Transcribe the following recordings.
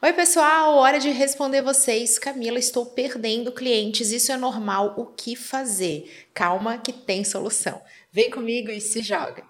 Oi, pessoal, hora de responder vocês. Camila, estou perdendo clientes, isso é normal, o que fazer? Calma que tem solução. Vem comigo e se joga.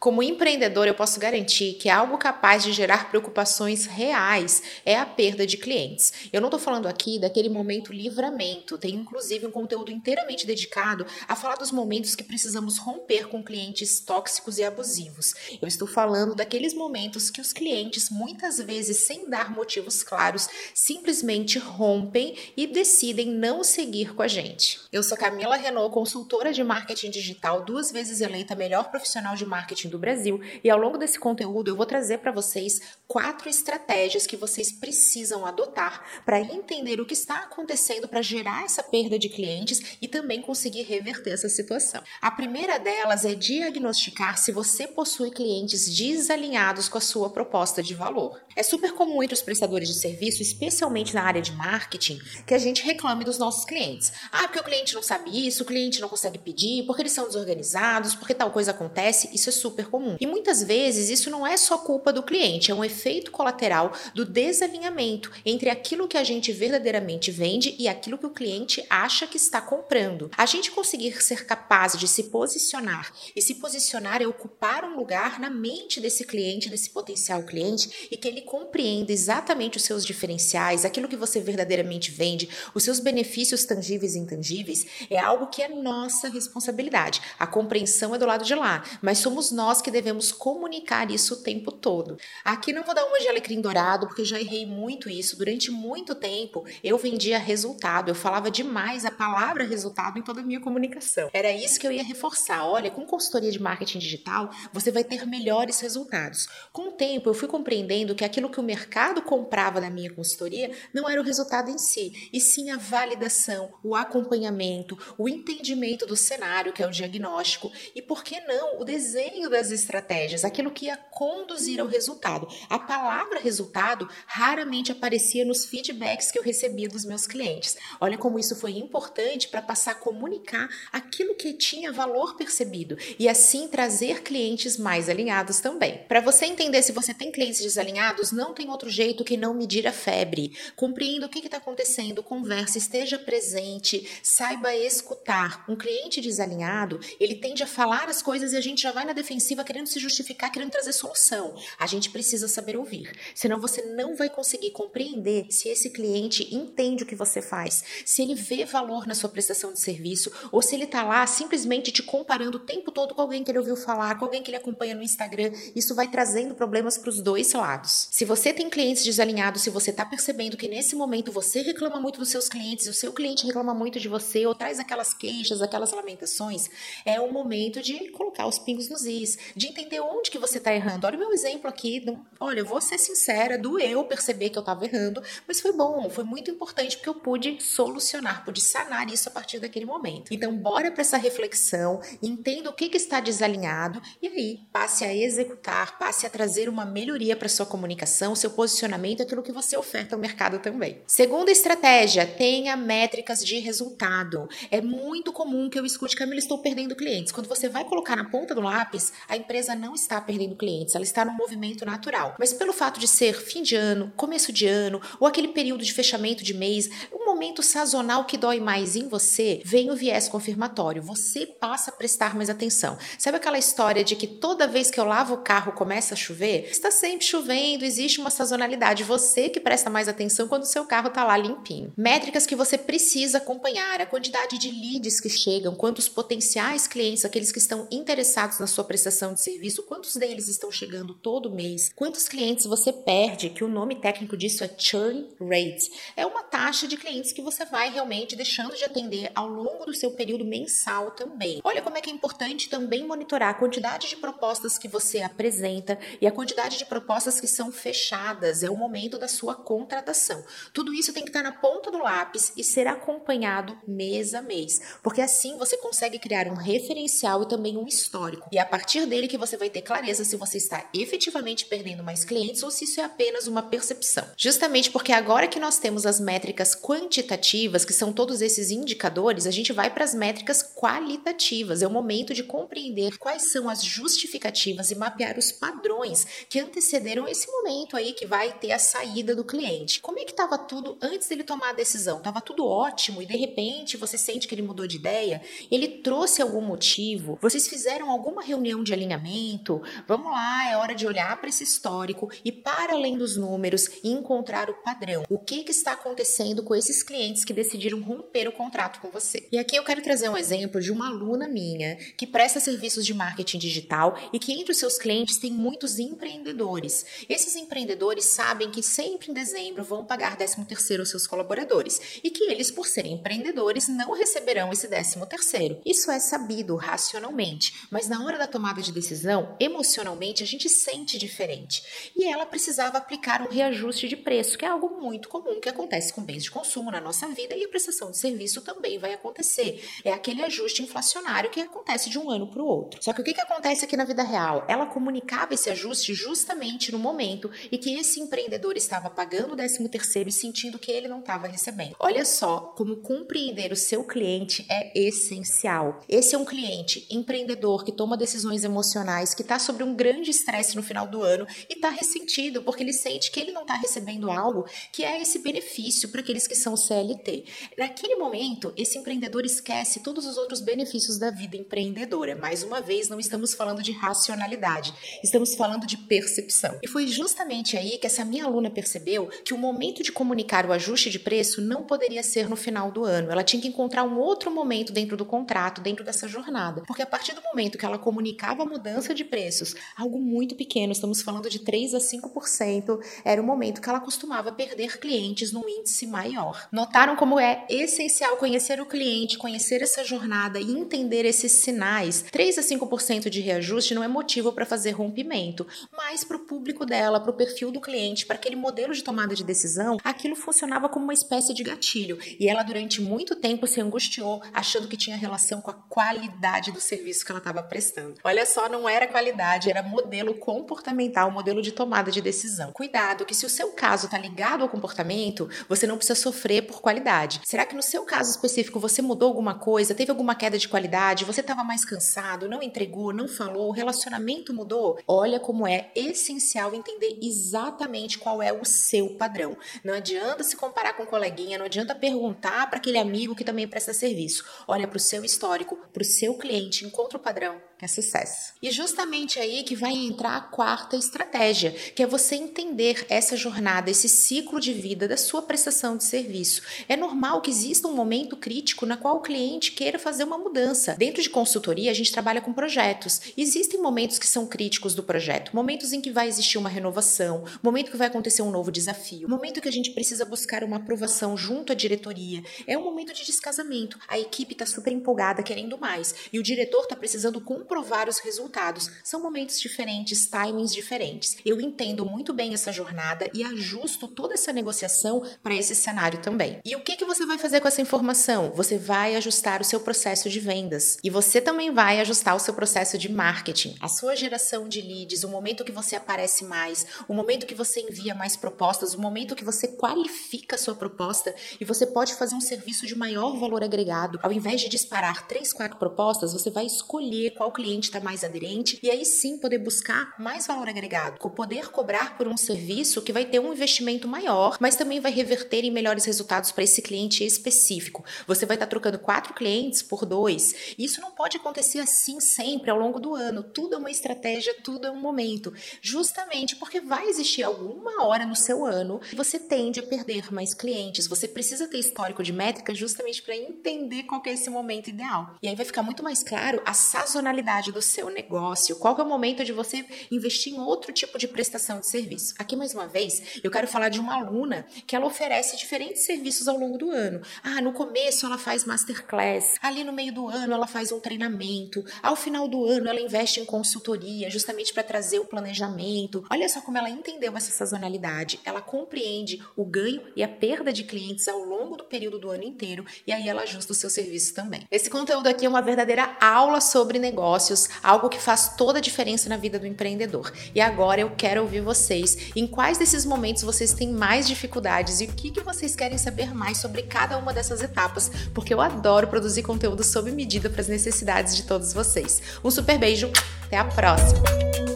Como empreendedor, eu posso garantir que algo capaz de gerar preocupações reais é a perda de clientes. Eu não estou falando aqui daquele momento livramento, tem inclusive um conteúdo inteiramente dedicado a falar dos momentos que precisamos romper com clientes tóxicos e abusivos. Eu estou falando daqueles momentos que os clientes, muitas vezes sem dar motivos claros, simplesmente rompem e decidem não seguir com a gente. Eu sou Camila Renault, consultora de marketing digital, duas vezes eleita melhor profissional de marketing do Brasil. E ao longo desse conteúdo eu vou trazer para vocês quatro estratégias que vocês precisam adotar para entender o que está acontecendo para gerar essa perda de clientes e também conseguir reverter essa situação. A primeira delas é diagnosticar se você possui clientes desalinhados com a sua proposta de valor. É super comum entre os prestadores de serviço, especialmente na área de marketing, que a gente reclame dos nossos clientes. Ah, porque o cliente não sabe isso, o cliente não consegue pedir, porque eles são desorganizados, porque tal coisa acontece. Isso é super comum. E muitas vezes isso não é só culpa do cliente, é um efeito colateral do desalinhamento entre aquilo que a gente verdadeiramente vende e aquilo que o cliente acha que está comprando. A gente conseguir ser capaz de se posicionar e se posicionar é ocupar um lugar na mente desse cliente, desse potencial cliente e que ele compreenda exatamente os seus diferenciais, aquilo que você verdadeiramente vende, os seus benefícios tangíveis e intangíveis, é algo que é nossa responsabilidade. A compreensão é do lado de lá, mas somos nós nós que devemos comunicar isso o tempo todo. Aqui não vou dar uma de alecrim dourado, porque já errei muito isso. Durante muito tempo, eu vendia resultado, eu falava demais a palavra resultado em toda a minha comunicação. Era isso que eu ia reforçar. Olha, com consultoria de marketing digital, você vai ter melhores resultados. Com o tempo, eu fui compreendendo que aquilo que o mercado comprava na minha consultoria não era o resultado em si, e sim a validação, o acompanhamento, o entendimento do cenário, que é o diagnóstico, e por que não o desenho da das estratégias, aquilo que ia conduzir ao resultado. A palavra resultado raramente aparecia nos feedbacks que eu recebia dos meus clientes. Olha como isso foi importante para passar a comunicar aquilo que tinha valor percebido e assim trazer clientes mais alinhados também. Para você entender se você tem clientes desalinhados, não tem outro jeito que não medir a febre. Compreenda o que está acontecendo, converse, esteja presente, saiba escutar. Um cliente desalinhado, ele tende a falar as coisas e a gente já vai na defensiva defensiva querendo se justificar, querendo trazer solução. A gente precisa saber ouvir. Senão você não vai conseguir compreender se esse cliente entende o que você faz, se ele vê valor na sua prestação de serviço ou se ele está lá simplesmente te comparando o tempo todo com alguém que ele ouviu falar, com alguém que ele acompanha no Instagram. Isso vai trazendo problemas para os dois lados. Se você tem clientes desalinhados, se você está percebendo que nesse momento você reclama muito dos seus clientes o seu cliente reclama muito de você ou traz aquelas queixas, aquelas lamentações, é o momento de colocar os pingos nos is, de entender onde que você está errando. Olha o meu exemplo aqui. Olha, eu vou ser sincera, doeu perceber que eu estava errando, mas foi bom, foi muito importante porque eu pude solucionar, pude sanar isso a partir daquele momento. Então, bora para essa reflexão, entenda o que, que está desalinhado e aí passe a executar, passe a trazer uma melhoria para sua comunicação, seu posicionamento, aquilo que você oferta ao mercado também. Segunda estratégia, tenha métricas de resultado. É muito comum que eu escute, Camila, estou perdendo clientes. Quando você vai colocar na ponta do lápis, a empresa não está perdendo clientes, ela está no movimento natural. Mas pelo fato de ser fim de ano, começo de ano, ou aquele período de fechamento de mês, momento sazonal que dói mais em você, vem o viés confirmatório. Você passa a prestar mais atenção. Sabe aquela história de que toda vez que eu lavo o carro começa a chover? Está sempre chovendo, existe uma sazonalidade. Você que presta mais atenção quando o seu carro está lá limpinho. Métricas que você precisa acompanhar, a quantidade de leads que chegam, quantos potenciais clientes, aqueles que estão interessados na sua prestação de serviço, quantos deles estão chegando todo mês? Quantos clientes você perde? Que o nome técnico disso é churn rate. É uma taxa de clientes que você vai realmente deixando de atender ao longo do seu período mensal também. Olha como é que é importante também monitorar a quantidade de propostas que você apresenta e a quantidade de propostas que são fechadas. É o momento da sua contratação. Tudo isso tem que estar na ponta do lápis e ser acompanhado mês a mês, porque assim você consegue criar um referencial e também um histórico. E a partir partir dele que você vai ter clareza se você está efetivamente perdendo mais clientes ou se isso é apenas uma percepção. Justamente porque agora que nós temos as métricas quantitativas quantitativas, que são todos esses indicadores, a gente vai para as métricas qualitativas. É o momento de compreender quais são as justificativas e mapear os padrões que antecederam esse momento aí que vai ter a saída do cliente. Como é que estava tudo antes dele tomar a decisão? Estava tudo ótimo e de repente você sente que ele mudou de ideia? Ele trouxe algum motivo? Vocês fizeram alguma reunião de alinhamento? Vamos lá, é hora de olhar para esse histórico e para além dos números e encontrar o padrão. O que, que está acontecendo com esses clientes que decidiram romper o contrato com você? E aqui eu quero trazer um exemplo de uma aluna minha que presta serviços de marketing digital e que entre os seus clientes tem muitos empreendedores. Esses empreendedores sabem que sempre em dezembro vão pagar 13 terceiro aos seus colaboradores e que eles, por serem empreendedores, não receberão esse 13 terceiro. Isso é sabido racionalmente, mas na hora da tomada de decisão, emocionalmente a gente sente diferente. E ela precisava aplicar um reajuste de preço, que é algo muito comum que acontece com bens de consumo na nossa vida e a prestação de serviço também vai acontecer. É aquele ajuste inflacionário que acontece de um ano para o outro. Só que o que, que acontece aqui na vida real? Ela comunicava esse ajuste justamente no momento e que esse empreendedor estava pagando o 13 terceiro e sentindo que ele não estava recebendo. Olha só como compreender o seu cliente é essencial. Esse é um cliente empreendedor que toma decisões emocionais, que está sobre um grande estresse no final do ano e está ressentido porque ele sente que ele não está recebendo algo que é esse benefício para aqueles que são CLT. Naquele momento, esse empreendedor esquece todos os outros benefícios da vida empreendedora. Mais uma vez, não estamos falando de racionalidade, estamos falando de percepção. E foi justamente aí que essa minha aluna percebeu que o momento de comunicar o ajuste de preço não poderia ser no final do ano. Ela tinha que encontrar um outro momento dentro do contrato, dentro dessa jornada. Porque a partir do momento que ela comunicava a mudança de preços, algo muito pequeno, estamos falando de 3 a 5%, era o momento que ela costumava perder clientes num índice maior. Notaram como é essencial conhecer o cliente, conhecer essa jornada e entender esses sinais? 3 a 5% de reajuste não é motivo para fazer rompimento, mas para o público dela, para o perfil do cliente, para aquele modelo de tomada de decisão, aquilo funcionava como uma espécie de gatilho. E ela, durante muito tempo, se angustiou, achando que tinha relação com a qualidade do serviço que ela estava prestando. Olha só, não era qualidade, era modelo comportamental, modelo de tomada de decisão. Cuidado, que se o seu caso está ligado ao comportamento, você não precisa sofrer por qualidade. Será que no seu caso específico você mudou alguma coisa, teve alguma queda de qualidade, você estava mais cansado, não entregou, não falou, o relacionamento mudou? Olha como é essencial entender exatamente qual é o seu padrão. Não adianta se comparar com um coleguinha, não adianta perguntar para aquele amigo que também presta serviço. Olha para o seu histórico, para o seu cliente, encontra o padrão, é sucesso. E justamente aí que vai entrar a quarta estratégia, que é você entender essa jornada, esse ciclo de vida da sua prestação de serviço. É normal que exista um momento crítico na qual o cliente queira fazer uma mudança. Dentro de consultoria, a gente trabalha com projetos. Existem momentos que são críticos do projeto, momentos em que vai existir uma renovação, momento que vai acontecer um novo desafio, momento que a gente precisa buscar uma aprovação junto à diretoria. É um momento de descasamento. A equipe está super empolgada, querendo mais, e o diretor está precisando comprovar os resultados. São momentos diferentes, timings diferentes. Eu entendo muito bem essa jornada e ajusto toda essa negociação para esse cenário também. E o que, que você vai fazer com essa informação? Você vai ajustar o seu processo de vendas e você também vai ajustar o seu processo de marketing, a sua geração de leads, o momento que você aparece mais, o momento que você envia mais propostas, o momento que você qualifica a sua proposta e você pode fazer um serviço de maior valor agregado. Ao invés de disparar três, quatro propostas, você vai escolher qual cliente está mais aderente e aí sim poder buscar mais valor agregado, poder cobrar por um serviço que vai ter um investimento maior, mas também vai reverter em melhores resultados para esse cliente específico. Você vai estar tá trocando quatro clientes por dois. Isso não pode acontecer assim sempre ao longo do ano. Tudo é uma estratégia, tudo é um momento. Justamente porque vai existir alguma hora no seu ano que você tende a perder mais clientes. Você precisa ter histórico de métrica justamente para entender qual é esse momento ideal. E aí vai ficar muito mais claro a sazonalidade do seu negócio, qual é o momento de você investir em outro tipo de prestação de serviço. Aqui mais uma vez, eu quero falar de uma aluna que ela oferece diferentes serviços ao longo do ano. Ah, no começo ela faz masterclass, ali no meio do ano ela faz um treinamento, ao final do ano ela investe em consultoria, justamente para trazer o planejamento. Olha só como ela entendeu essa sazonalidade. Ela compreende o ganho e a perda de clientes ao longo do período do ano inteiro e aí ela ajusta o seu serviço também. Esse conteúdo aqui é uma verdadeira aula sobre negócio negócios, algo que faz toda a diferença na vida do empreendedor. E agora eu quero ouvir vocês. Em quais desses momentos vocês têm mais dificuldades e o que, que vocês querem saber mais sobre cada uma dessas etapas, porque eu adoro produzir conteúdo sob medida para as necessidades de todos vocês. Um super beijo, até a próxima!